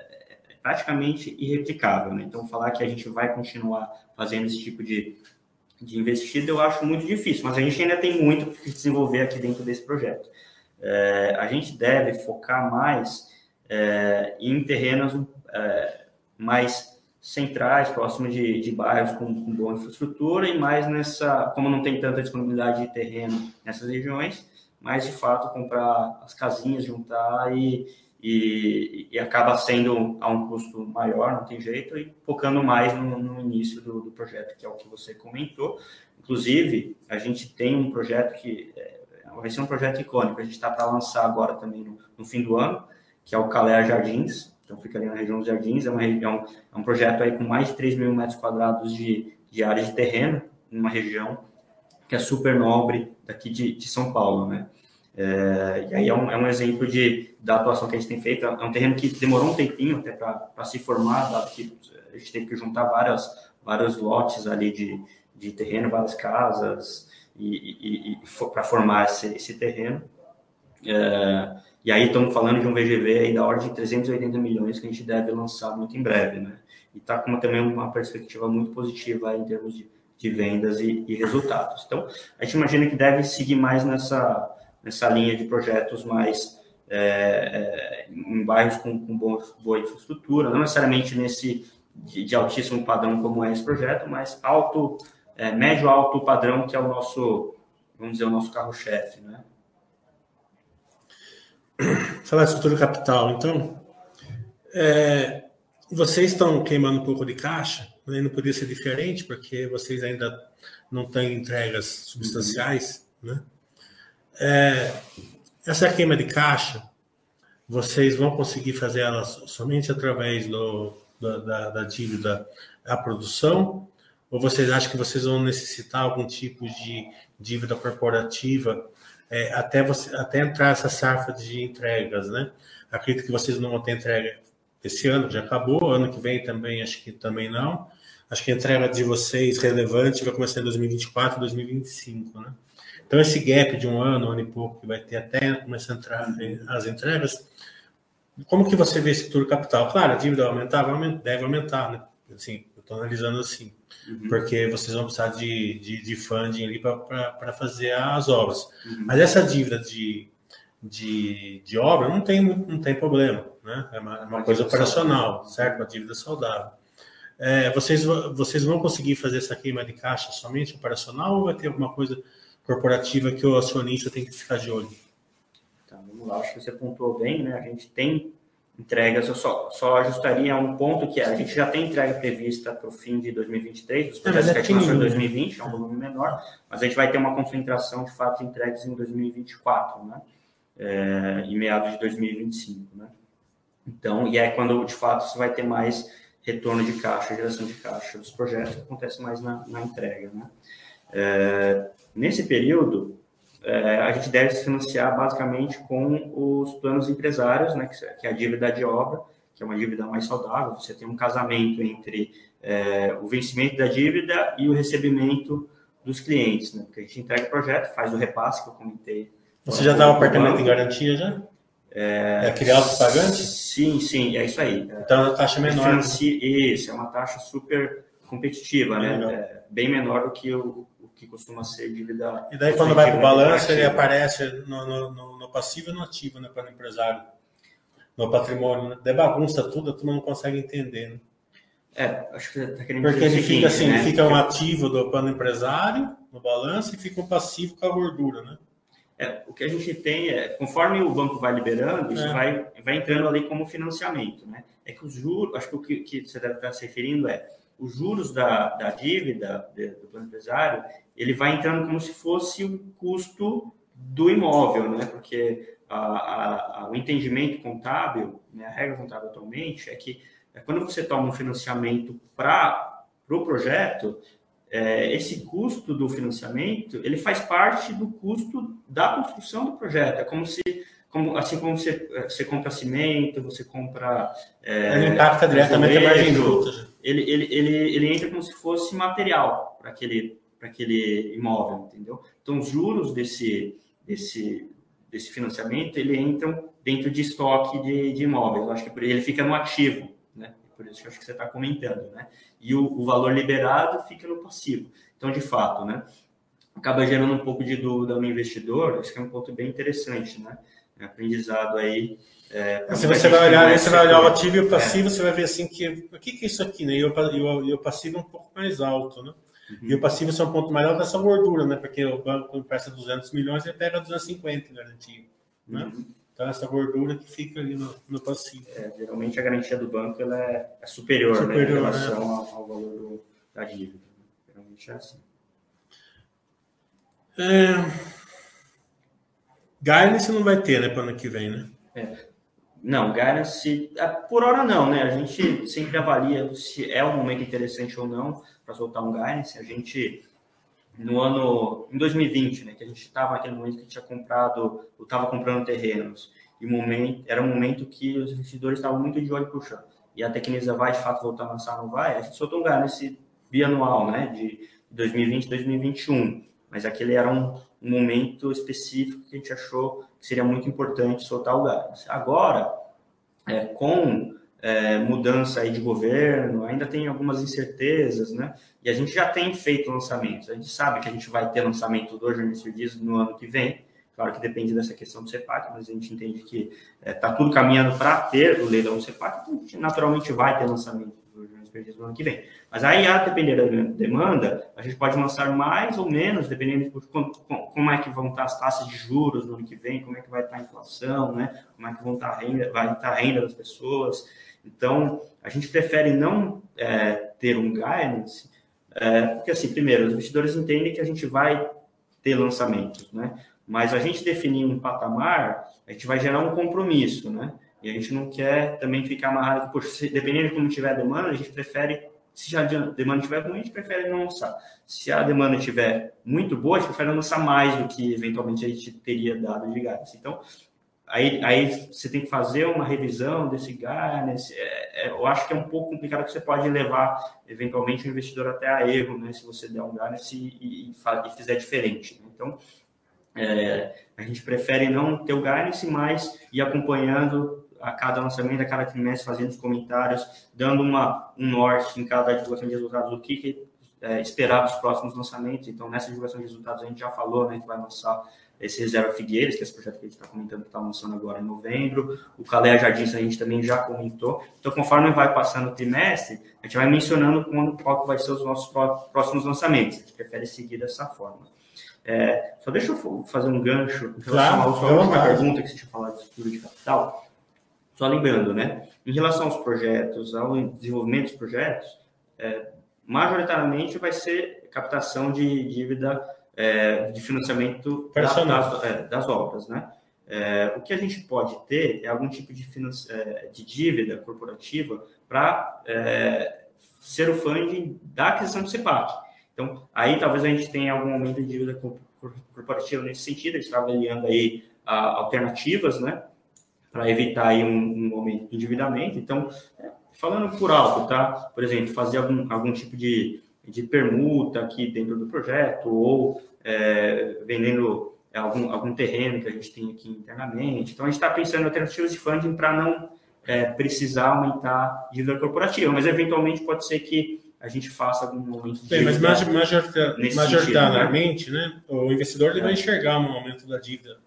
é praticamente irreplicável. Né? Então, falar que a gente vai continuar fazendo esse tipo de, de investida, eu acho muito difícil, mas a gente ainda tem muito que desenvolver aqui dentro desse projeto. É, a gente deve focar mais é, em terrenos é, mais centrais, próximos de, de bairros com, com, boa infraestrutura e mais nessa, como não tem tanta disponibilidade de terreno nessas regiões, mas de fato comprar as casinhas, juntar e, e, e acaba sendo a um custo maior, não tem jeito, e focando mais no, no início do, do, projeto, que é o que você comentou. Inclusive, a gente tem um projeto que é, vai ser um projeto icônico, a gente está para lançar agora também no, no fim do ano, que é o Calé Jardins, então fica ali na região dos Jardins, é, uma, região, é um projeto aí com mais de 3 mil metros quadrados de, de área de terreno, numa região que é super nobre daqui de, de São Paulo, né? É, e aí é um, é um, exemplo de, da atuação que a gente tem feito. É um terreno que demorou um tempinho até para se formar, dado que a gente teve que juntar várias, vários lotes ali de, de terreno, várias casas, e, e, e para formar esse, esse terreno. É, e aí estamos falando de um VGV aí da ordem de 380 milhões que a gente deve lançar muito em breve, né? E está com também uma perspectiva muito positiva em termos de, de vendas e, e, resultados. Então, a gente imagina que deve seguir mais nessa, nessa linha de projetos mais é, é, em bairros com, com boa, boa, infraestrutura, não necessariamente nesse de, de, altíssimo padrão como é esse projeto, mas alto, é, médio alto padrão que é o nosso, vamos dizer, o nosso carro-chefe, né? falar de estrutura capital, então, é, vocês estão queimando um pouco de caixa, né? não podia ser diferente, porque vocês ainda não têm entregas substanciais, né? É, essa queima de caixa, vocês vão conseguir fazer ela somente através do, da, da dívida à produção, ou vocês acham que vocês vão necessitar algum tipo de dívida corporativa é, até, você, até entrar essa safra de entregas, né? Acredito que vocês não vão ter entrega esse ano, já acabou, ano que vem também, acho que também não. Acho que a entrega de vocês relevante vai começar em 2024, 2025, né? Então, esse gap de um ano, um ano e pouco, que vai ter até começar a entrar as entregas, como que você vê esse futuro capital? Claro, a dívida vai aumentar, vai aumentar deve aumentar, né? Assim, eu estou analisando assim uhum. porque vocês vão precisar de, de, de funding ali para fazer as obras. Uhum. Mas essa dívida de, de, de obra não tem, não tem problema, né? É uma, é uma coisa operacional, saudável. certo? Uma dívida saudável. É, vocês, vocês vão conseguir fazer essa queima de caixa somente operacional ou vai ter alguma coisa corporativa que o acionista tem que ficar de olho? Tá, vamos lá, acho que você pontuou bem, né? A gente tem entregas, eu só, só ajustaria um ponto que é, a gente já tem entrega prevista para o fim de 2023, os projetos é, que a gente lançou em 2020, é um volume menor, mas a gente vai ter uma concentração de fato de entregas em 2024, né? É, em meados de 2025, né? Então, e é quando de fato você vai ter mais retorno de caixa, geração de caixa dos projetos, que acontece mais na, na entrega, né? É, nesse período, é, a gente deve se financiar basicamente com os planos empresários, né, que é a dívida de obra, que é uma dívida mais saudável. Você tem um casamento entre é, o vencimento da dívida e o recebimento dos clientes, né? Porque a gente entrega o projeto, faz o repasse que eu comentei. Você já dá o apartamento em garantia já? É, é aquele pagante? Sim, sim, é isso aí. Então a taxa é menor. Né? Isso, é uma taxa super competitiva, né? É, bem menor do que o, que costuma ser dívida. E daí quando vai para o balanço, ele aparece no, no, no, passivo e no ativo, né, para o empresário. No patrimônio. Né? Bagunça tudo, tu não consegue entender, né? É, acho que você está querendo Porque ele fica assim, né? fica um ativo do plano empresário no balanço e fica um passivo com a gordura, né? É, o que a gente tem é, conforme o banco vai liberando, isso é. vai, vai entrando ali como financiamento, né? É que os juros, acho que o que, que você deve estar se referindo é os juros da, da dívida do plano empresário, ele vai entrando como se fosse o custo do imóvel, né? Porque a, a, a, o entendimento contábil, né? a regra contábil atualmente é que é quando você toma um financiamento para o pro projeto, é, esse custo do financiamento ele faz parte do custo da construção do projeto. É como se, como, assim como você, você compra cimento, você compra. É, ele impacta diretamente a margem bruta. Ele, ele, ele, ele entra como se fosse material para aquele, aquele imóvel, entendeu? Então, os juros desse, desse, desse financiamento ele entram dentro de estoque de, de imóveis. Eu acho que ele fica no ativo por isso que eu acho que você está comentando, né? E o, o, valor liberado fica no passivo. Então, de fato, né? Acaba gerando um pouco de dúvida no investidor, isso é um ponto bem interessante, né? É aprendizado aí. É, se você vai olhar, você vai olhar o ativo e o passivo, é. você vai ver assim que o que, que é isso aqui, né? E o, e o, e o passivo é um pouco mais alto, né? Uhum. E o passivo é um ponto alto dessa gordura, né? Porque o banco empresta 200 milhões e pega 250 em garantia, né? Uhum. Então, essa gordura que fica ali no, no passivo. É, geralmente, a garantia do banco ela é, é superior, superior né, em relação né? ao, ao, valor do, da dívida. Geralmente é assim. É... Guidance não vai ter, né, para ano que vem, né? É. Não, guidance, é, por hora não, né? A gente sempre avalia se é um momento interessante ou não para soltar um guidance. A gente no ano em 2020, né, que a gente estava naquele momento que tinha comprado, ou estava comprando terrenos, e momento era um momento que os investidores estavam muito de olho puxando. E a Tecnisa vai de fato voltar a lançar, não vai? A gente soltou um nesse bianual, né, de 2020 2021. Mas aquele era um, um momento específico que a gente achou que seria muito importante soltar o gás. Agora, é, com é, mudança aí de governo, ainda tem algumas incertezas, né? E a gente já tem feito lançamentos. A gente sabe que a gente vai ter lançamento do Jornalista Dias no ano que vem. Claro que depende dessa questão do CEPAC, mas a gente entende que está é, tá tudo caminhando para ter o leilão do CEPAC, então a gente naturalmente vai ter lançamento Dias no ano que vem. Mas aí, a depender da demanda, a gente pode lançar mais ou menos, dependendo de como é que vão estar as taxas de juros no ano que vem, como é que vai estar a inflação, né? como é que vão estar a renda, vai estar a renda das pessoas. Então, a gente prefere não é, ter um guidance, é, porque, assim, primeiro, os investidores entendem que a gente vai ter lançamentos, né? Mas a gente definir um patamar, a gente vai gerar um compromisso, né? E a gente não quer também ficar amarrado, poxa, se, dependendo de como tiver a demanda, a gente prefere, se a demanda estiver ruim, a gente prefere não lançar. Se a demanda estiver muito boa, a gente prefere lançar mais do que eventualmente a gente teria dado de guidance. Então, Aí, aí você tem que fazer uma revisão desse guidance. É, é, eu acho que é um pouco complicado que você pode levar, eventualmente, o investidor até a erro, né? Se você der um guidance e, e, e fizer diferente. Né? Então, é, a gente prefere não ter o guidance, mas ir acompanhando a cada lançamento, a cada trimestre, fazendo os comentários, dando uma, um norte em cada divulgação de resultados, o que, que é, esperar dos próximos lançamentos. Então, nessa divulgação de resultados, a gente já falou, né, que vai lançar esse Reserva Figueiras, que é esse projeto que a gente está comentando que está lançando agora em novembro, o Calé Jardins a gente também já comentou. Então, conforme vai passando o trimestre, a gente vai mencionando quando, qual vai ser os nossos próximos lançamentos. A gente prefere seguir dessa forma. É, só deixa eu fazer um gancho em relação à sua última pergunta que você tinha falado de estrutura de capital. Só lembrando, né? Em relação aos projetos, ao desenvolvimento dos projetos, é, majoritariamente vai ser captação de dívida é, de financiamento das, das, é, das, obras, né? É, o que a gente pode ter é algum tipo de, é, de dívida corporativa para é, ser o funding da aquisição do CEPAC. Então, aí talvez a gente tenha algum aumento de dívida corporativa nesse sentido, a gente está avaliando aí a, alternativas, né, para evitar aí um, um aumento de endividamento. Então, é, falando por alto, tá? Por exemplo, fazer algum, algum tipo de, de permuta aqui dentro do projeto ou é, vendendo algum, algum terreno que a gente tem aqui internamente. Então, a gente está pensando em alternativas de funding para não é, precisar aumentar a dívida corporativa, mas eventualmente pode ser que a gente faça algum momento de. Bem, mas majorita, majoritariamente, né? né? o investidor ele é. vai enxergar um aumento da dívida,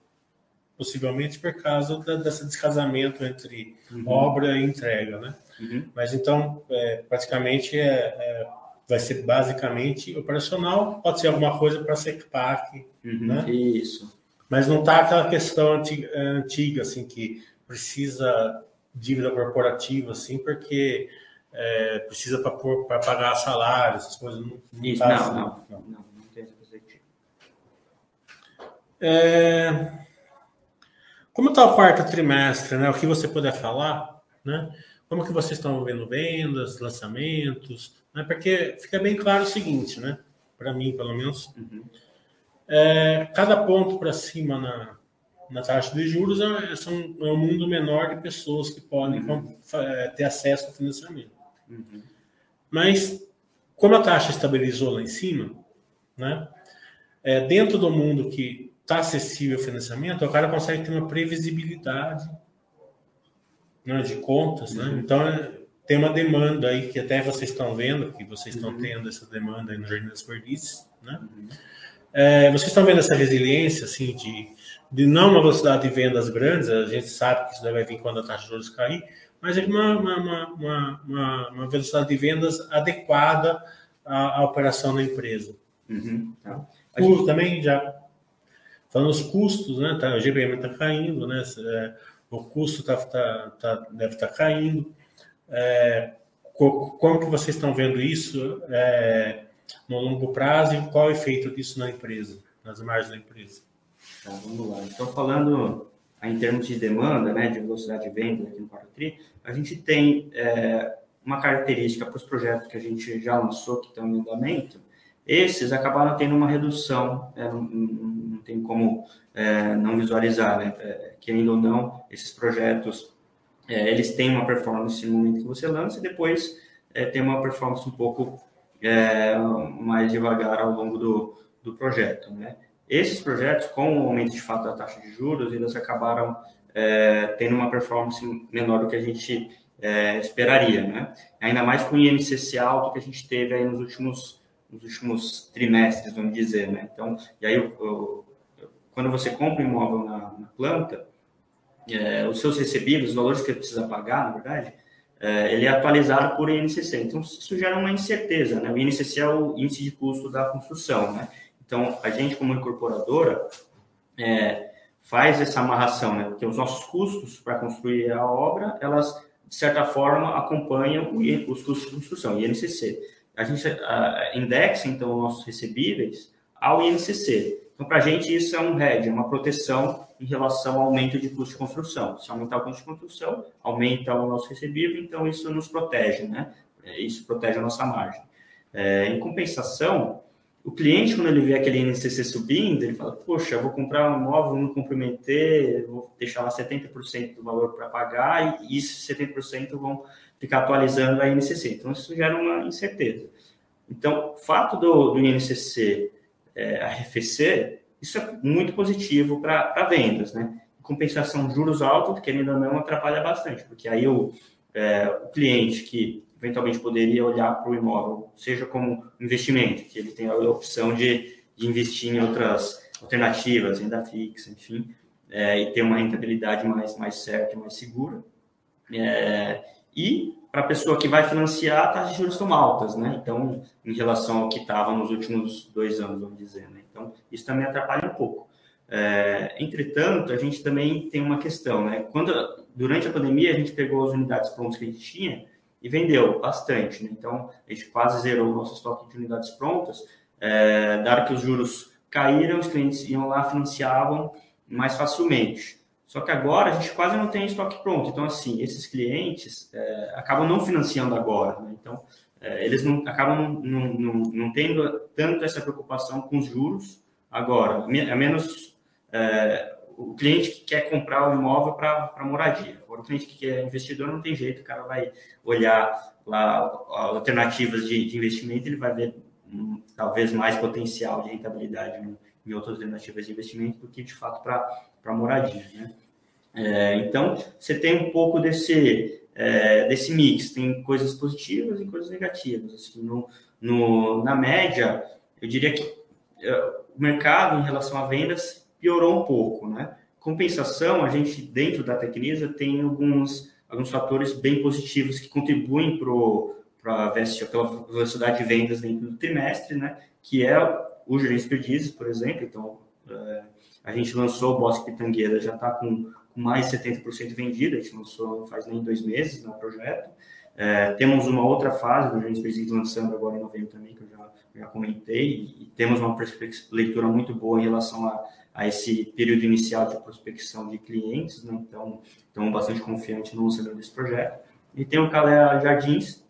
possivelmente por causa da, desse descasamento entre uhum. obra e entrega, né? Uhum. Mas então, é, praticamente, é, é, vai ser basicamente operacional, pode ser alguma coisa para SECPAC, uhum. né? Isso. Mas não está aquela questão antiga, antiga, assim, que precisa dívida corporativa, assim, porque é, precisa para pagar salário, essas coisas. Não, não, Isso, tá não, assim, não, não, não, não, tem essa perspectiva. É, como está o quarto trimestre, né? O que você puder falar, né? Como que vocês estão vendo vendas, lançamentos, né? Porque fica bem claro o seguinte, né? Para mim, pelo menos, uhum. é, cada ponto para cima na, na taxa de juros é, são, é um mundo menor de pessoas que podem uhum. É, ter acesso ao financiamento. Uhum. Mas, como a taxa estabilizou lá em cima, né, é, dentro do mundo que está acessível ao financiamento, o cara consegue ter uma previsibilidade né, de contas. Né? Uhum. Então, é, tem uma demanda aí que até vocês estão vendo, que vocês estão uhum. tendo essa demanda aí no Jardim das Perdices. Né? Uhum. É, vocês estão vendo essa resiliência assim, de, de não uma velocidade de vendas grandes, a gente sabe que isso vai vir quando a taxa de juros cair, mas é uma, uma, uma, uma, velocidade de vendas adequada à, à operação da empresa. Uhum, tá. gente... também já falando os custos, né? Tá, o GPM está caindo, né? É, o custo tá, tá, tá deve estar tá caindo. É, como que vocês estão vendo isso é, no longo prazo e qual é o efeito disso na empresa, nas margens da empresa? Tá, vamos lá. Então, falando em termos de demanda, né, de velocidade de venda aqui no quarto tri, a gente tem é, uma característica para os projetos que a gente já lançou, que estão em andamento, esses acabaram tendo uma redução, é, não, não, tem como é, não visualizar, né? É, querendo ou não, esses projetos, é, eles têm uma performance no momento que você lança e depois é, tem uma performance um pouco é, mais devagar ao longo do, do projeto, né? Esses projetos, com o aumento de fato da taxa de juros, eles acabaram tendo uma performance menor do que a gente esperaria, né? Ainda mais com o INCC alto que a gente teve aí nos últimos, nos últimos trimestres, vamos dizer, né? Então, e aí, quando você compra um imóvel na, na planta, é, os seus recebíveis, os valores que você precisa pagar, na verdade, é, ele é atualizado por INCC. Então, isso gera uma incerteza, né? O INCC é o índice de custo da construção, né? Então, a gente, como incorporadora, é, faz essa amarração, né? Porque os nossos custos para construir a obra, elas, de certa forma, acompanham os custos de construção, INCC. A gente a, indexa, então, os nossos recebíveis ao INCC. Então, para a gente, isso é um hedge, é uma proteção em relação ao aumento de custo de construção. Se aumentar o custo de construção, aumenta o nosso recebível, então isso nos protege, né? Isso protege a nossa margem. É, em compensação, o cliente, quando ele vê aquele INCC subindo, ele fala, poxa, vou comprar um imóvel, não comprometer, vou deixar lá 70% do valor para pagar e esses 70% vão ficar atualizando a INCC. Então, isso gera uma incerteza. Então, o fato do, do INCC é, arrefecer, isso é muito positivo para vendas, né? Compensação, juros altos, querendo ou não, atrapalha bastante, porque aí o, é, o cliente que eventualmente poderia olhar para o imóvel, seja como investimento, que ele tem a opção de, de investir em outras alternativas, renda fixa, enfim, é, e ter uma rentabilidade mais, mais certa, mais segura. É, e para a pessoa que vai financiar, taxas de juros estão altas, né? Então, em relação ao que estava nos últimos dois anos, vamos dizer, né? Então, isso também atrapalha um pouco. É, entretanto, a gente também tem uma questão, né? Quando, durante a pandemia, a gente pegou as unidades prontas que a gente tinha e vendeu bastante. Né? Então, a gente quase zerou o nosso estoque de unidades prontas, é, dado que os juros caíram, os clientes iam lá, financiavam mais facilmente. Só que agora a gente quase não tem estoque pronto. Então, assim, esses clientes é, acabam não financiando agora. Né? Então, é, eles não, acabam não, não, não, tendo tanto essa preocupação com os juros agora. A menos é, o cliente que quer comprar o imóvel para moradia. Agora, o cliente que é investidor não tem jeito, o cara vai olhar lá alternativas de, de investimento, ele vai ver hum, talvez mais potencial de rentabilidade em outras alternativas de investimento do que de fato para moradia. Né? É, então, você tem um pouco desse, é, desse mix, tem coisas positivas e coisas negativas. Assim, no, no, na média, eu diria que é, o mercado em relação a vendas piorou um pouco, né? Compensação, a gente dentro da Tecnisa tem alguns alguns fatores bem positivos que contribuem para pela velocidade de vendas dentro do trimestre, né? Que é o gerente perdizes, por exemplo. Então, é, a gente lançou o Bosque Pitangueira, já está com, mais de 70% vendido, a gente lançou faz nem dois meses no né, projeto. É, temos uma outra fase do gerente perdizes lançando agora em novembro também, que eu já, já comentei, e, e temos uma leitura muito boa em relação a a esse período inicial de prospecção de clientes, né? então estamos bastante confiantes no lançamento desse projeto. E tem o Calé Jardins,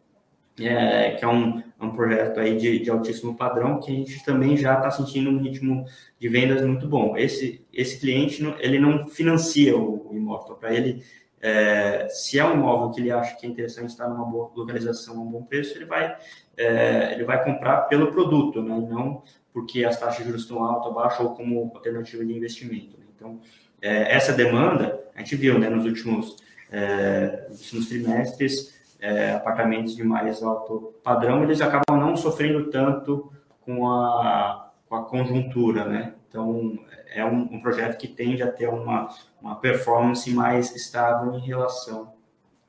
é, que é um, um projeto aí de, de, altíssimo padrão, que a gente também já está sentindo um ritmo de vendas muito bom. Esse, esse cliente, ele não financia o, o imóvel, para ele, é, se é um imóvel que ele acha que é interessante estar numa boa localização, a um bom preço, ele vai, é, ele vai comprar pelo produto, né? não porque as taxas de juros estão altas ou baixas ou como alternativa de investimento. Né? Então, é, essa demanda, a gente viu né, nos, últimos, é, últimos trimestres, é, apartamentos de mais alto padrão, eles acabam não sofrendo tanto com a, com a conjuntura, né? Então, é um, um, projeto que tende a ter uma, uma performance mais estável em relação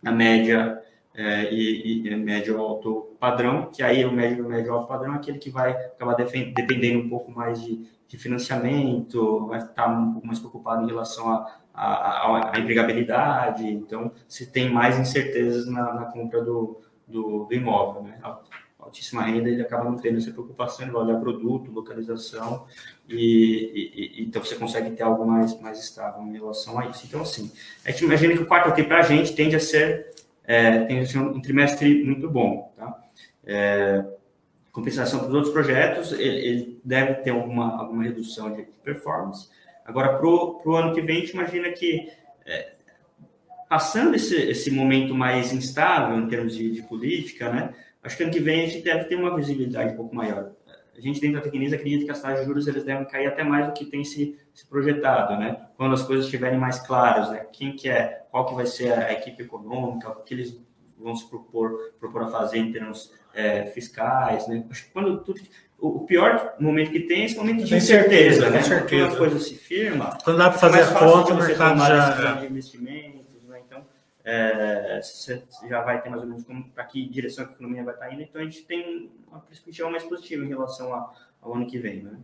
à média é, e, e, médio alto padrão, que aí o médio médio alto padrão é aquele que vai acabar dependendo um pouco mais de, de financiamento, vai estar um pouco mais preocupado em relação à a, a, a, empregabilidade, então se tem mais incertezas na, na compra do, do, do, imóvel, né? altíssima renda, ele acaba não tendo essa preocupação, ele vai olhar produto, localização, e, e, e, então você consegue ter algo mais, mais estável em relação a isso. Então, assim, a gente imagina que o quarto TI para a gente tende a ser é, assim, um trimestre muito bom. Tá? É, compensação para os outros projetos, ele, ele, deve ter alguma, alguma redução de performance. Agora, para o ano que vem, a gente imagina que, é, passando esse, esse momento mais instável em termos de, de, política, né, acho que ano que vem a gente deve ter uma visibilidade um pouco maior. A gente dentro da Tecnisa acredita que as taxas de juros eles devem cair até mais do que tem se, se projetado, né? Quando as coisas estiverem mais claras, né? Quem que é, qual que vai ser a equipe econômica, o que eles vão se propor, propor a fazer em termos é, fiscais, né? Acho que quando tudo, o pior momento que tem é esse momento de incerteza, né? Certeza. Quando a coisa se firma, quando dá para fazer a conta, o mercado já de investimentos, né? Então, é, você já vai ter mais ou menos para que direção a economia vai estar indo. Então, a gente tem uma perspectiva mais positiva em relação a, ao ano que vem, né?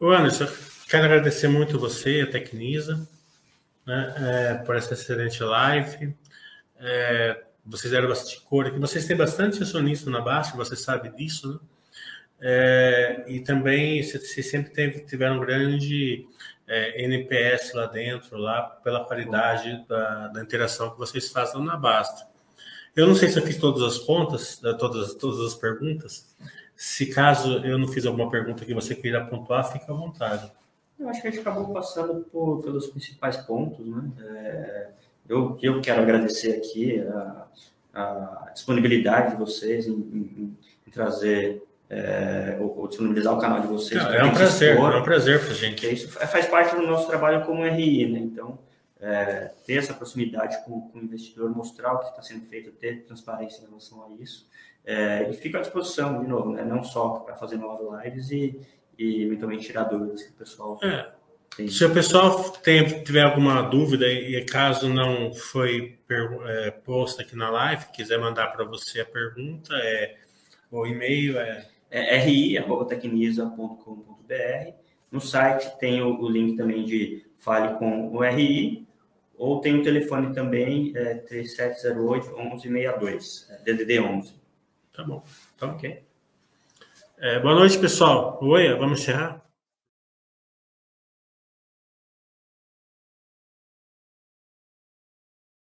O Anderson, quero agradecer muito você, a Tecnisa, né, é, por essa excelente live. É, vocês deram bastante cor aqui. Vocês têm bastante acionista na Baixa, você sabe disso, né? É, e também vocês sempre teve, tiveram um grande é, NPS lá dentro, lá pela qualidade da, da, interação que vocês fazem na Basta. Eu não sei se eu fiz todas as contas, todas, todas as perguntas, se caso eu não fiz alguma pergunta que você queira pontuar, fica à vontade. Eu acho que a gente acabou passando por, pelos principais pontos, né? É, eu, eu quero agradecer aqui a, a disponibilidade de vocês em, em, em trazer é, ou, ou, disponibilizar o canal de vocês. é um prazer, é um prazer para a gente. Isso faz parte do nosso trabalho como RI, né? Então, é, ter essa proximidade com, com, o investidor, mostrar o que está sendo feito, ter transparência em relação a isso. É, e fico à disposição, de novo, né? não só para fazer novas lives e, e eventualmente tirar dúvidas que o pessoal é. Tem. Se o pessoal tem, tiver alguma dúvida e caso não foi é, posta aqui na live, quiser mandar para você a pergunta, é, o e-mail é, é ri.tecnisa.com.br. No site tem o, o, link também de Fale com o RI, ou tem o telefone também, é, 3708 1162, DDD 11. Tá bom. Tá ok. É, boa noite, pessoal. Oi, vamos encerrar?